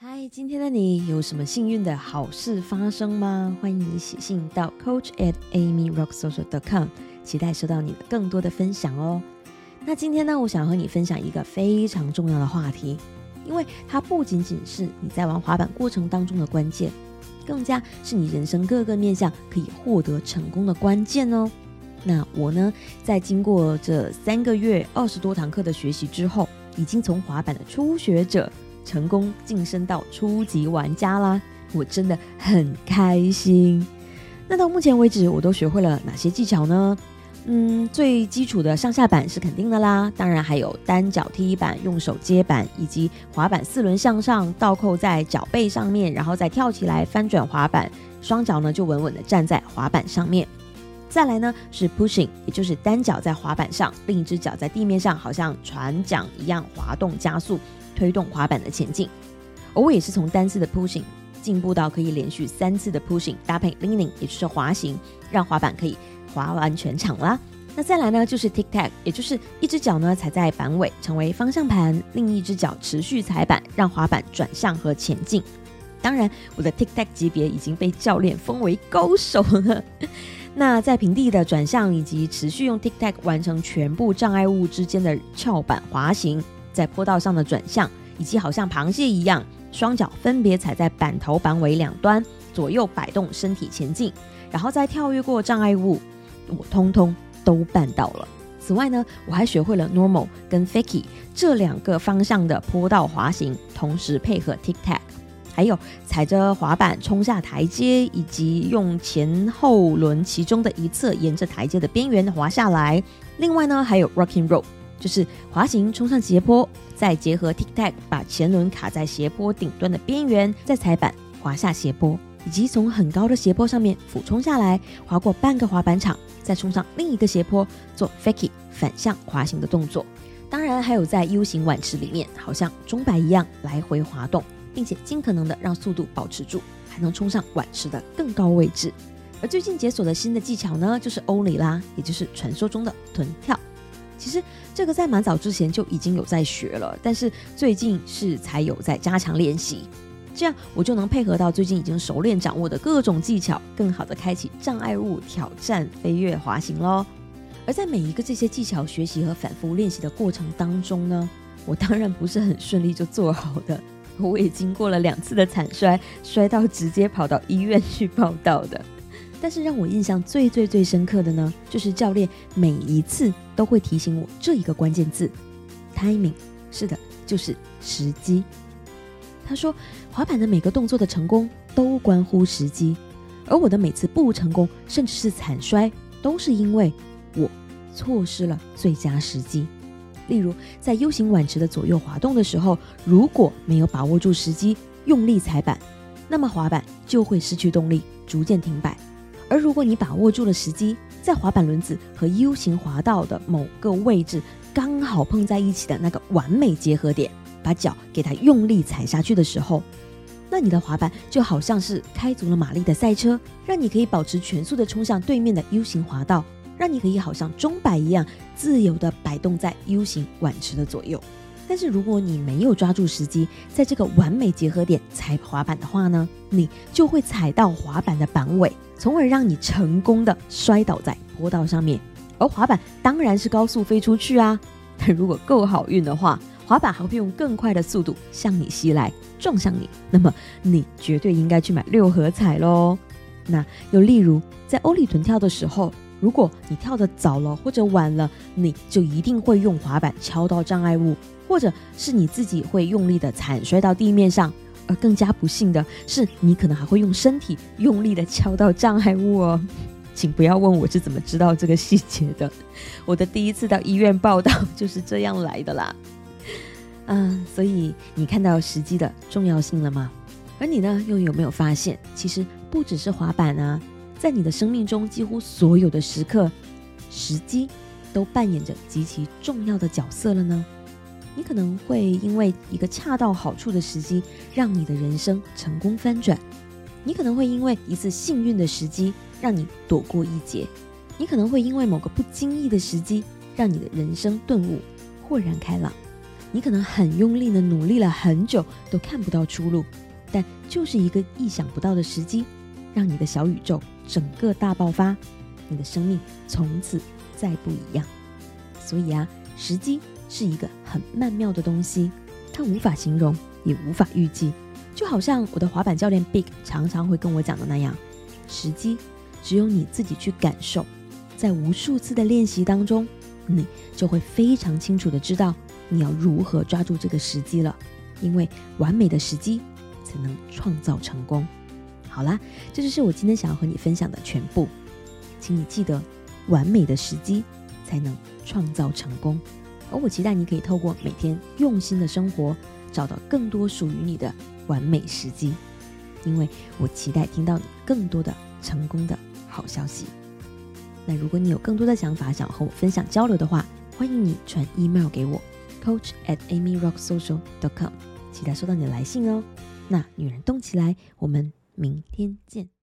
嗨，今天的你有什么幸运的好事发生吗？欢迎你写信到 coach at amyrocksocial dot com，期待收到你的更多的分享哦。那今天呢，我想和你分享一个非常重要的话题，因为它不仅仅是你在玩滑板过程当中的关键，更加是你人生各个面向可以获得成功的关键哦。那我呢，在经过这三个月二十多堂课的学习之后，已经从滑板的初学者。成功晋升到初级玩家啦，我真的很开心。那到目前为止，我都学会了哪些技巧呢？嗯，最基础的上下板是肯定的啦，当然还有单脚踢板、用手接板，以及滑板四轮向上倒扣在脚背上面，然后再跳起来翻转滑板，双脚呢就稳稳的站在滑板上面。再来呢是 pushing，也就是单脚在滑板上，另一只脚在地面上，好像船桨一样滑动加速。推动滑板的前进，而我也是从单次的 pushing 进步到可以连续三次的 pushing 搭配 leaning，也就是滑行，让滑板可以滑完全场啦。那再来呢，就是 tic tac，也就是一只脚呢踩在板尾成为方向盘，另一只脚持续踩板，让滑板转向和前进。当然，我的 tic tac 级别已经被教练封为高手了。那在平地的转向以及持续用 tic tac 完成全部障碍物之间的翘板滑行。在坡道上的转向，以及好像螃蟹一样，双脚分别踩在板头、板尾两端，左右摆动身体前进，然后再跳跃过障碍物，我通通都办到了。此外呢，我还学会了 normal 跟 fakie 这两个方向的坡道滑行，同时配合 tic tac，还有踩着滑板冲下台阶，以及用前后轮其中的一侧沿着台阶的边缘滑下来。另外呢，还有 rocking roll。就是滑行冲上斜坡，再结合 tic tac 把前轮卡在斜坡顶端的边缘，再踩板滑下斜坡，以及从很高的斜坡上面俯冲下来，滑过半个滑板场，再冲上另一个斜坡做 fakie 反向滑行的动作。当然还有在 U 型碗池里面，好像钟摆一样来回滑动，并且尽可能的让速度保持住，还能冲上碗池的更高位置。而最近解锁的新的技巧呢，就是欧里啦，也就是传说中的臀跳。其实这个在蛮早之前就已经有在学了，但是最近是才有在加强练习，这样我就能配合到最近已经熟练掌握的各种技巧，更好的开启障碍物挑战飞跃滑行喽。而在每一个这些技巧学习和反复练习的过程当中呢，我当然不是很顺利就做好的，我也经过了两次的惨摔，摔到直接跑到医院去报道的。但是让我印象最最最深刻的呢，就是教练每一次都会提醒我这一个关键字：timing。是的，就是时机。他说，滑板的每个动作的成功都关乎时机，而我的每次不成功，甚至是惨摔，都是因为我错失了最佳时机。例如，在 U 型碗池的左右滑动的时候，如果没有把握住时机，用力踩板，那么滑板就会失去动力，逐渐停摆。而如果你把握住了时机，在滑板轮子和 U 型滑道的某个位置刚好碰在一起的那个完美结合点，把脚给它用力踩下去的时候，那你的滑板就好像是开足了马力的赛车，让你可以保持全速的冲向对面的 U 型滑道，让你可以好像钟摆一样自由的摆动在 U 型碗池的左右。但是如果你没有抓住时机，在这个完美结合点踩滑板的话呢，你就会踩到滑板的板尾，从而让你成功的摔倒在坡道上面。而滑板当然是高速飞出去啊！但如果够好运的话，滑板还会用更快的速度向你袭来，撞向你。那么你绝对应该去买六合彩喽。那又例如在欧里臀跳的时候，如果你跳的早了或者晚了，你就一定会用滑板敲到障碍物。或者是你自己会用力的惨摔到地面上，而更加不幸的是，你可能还会用身体用力的敲到障碍物哦。请不要问我是怎么知道这个细节的，我的第一次到医院报道就是这样来的啦。嗯，所以你看到时机的重要性了吗？而你呢，又有没有发现，其实不只是滑板啊，在你的生命中几乎所有的时刻，时机都扮演着极其重要的角色了呢？你可能会因为一个恰到好处的时机，让你的人生成功翻转；你可能会因为一次幸运的时机，让你躲过一劫；你可能会因为某个不经意的时机，让你的人生顿悟、豁然开朗。你可能很用力的努力了很久，都看不到出路，但就是一个意想不到的时机，让你的小宇宙整个大爆发，你的生命从此再不一样。所以啊，时机是一个很曼妙的东西，它无法形容，也无法预计。就好像我的滑板教练 Big 常常会跟我讲的那样，时机只有你自己去感受，在无数次的练习当中，你就会非常清楚的知道你要如何抓住这个时机了。因为完美的时机才能创造成功。好啦，这就是我今天想要和你分享的全部，请你记得，完美的时机才能创造成功。而我期待你可以透过每天用心的生活，找到更多属于你的。完美时机，因为我期待听到你更多的成功的好消息。那如果你有更多的想法想和我分享交流的话，欢迎你传 email 给我，coach at amyrocksocial dot com，期待收到你的来信哦。那女人动起来，我们明天见。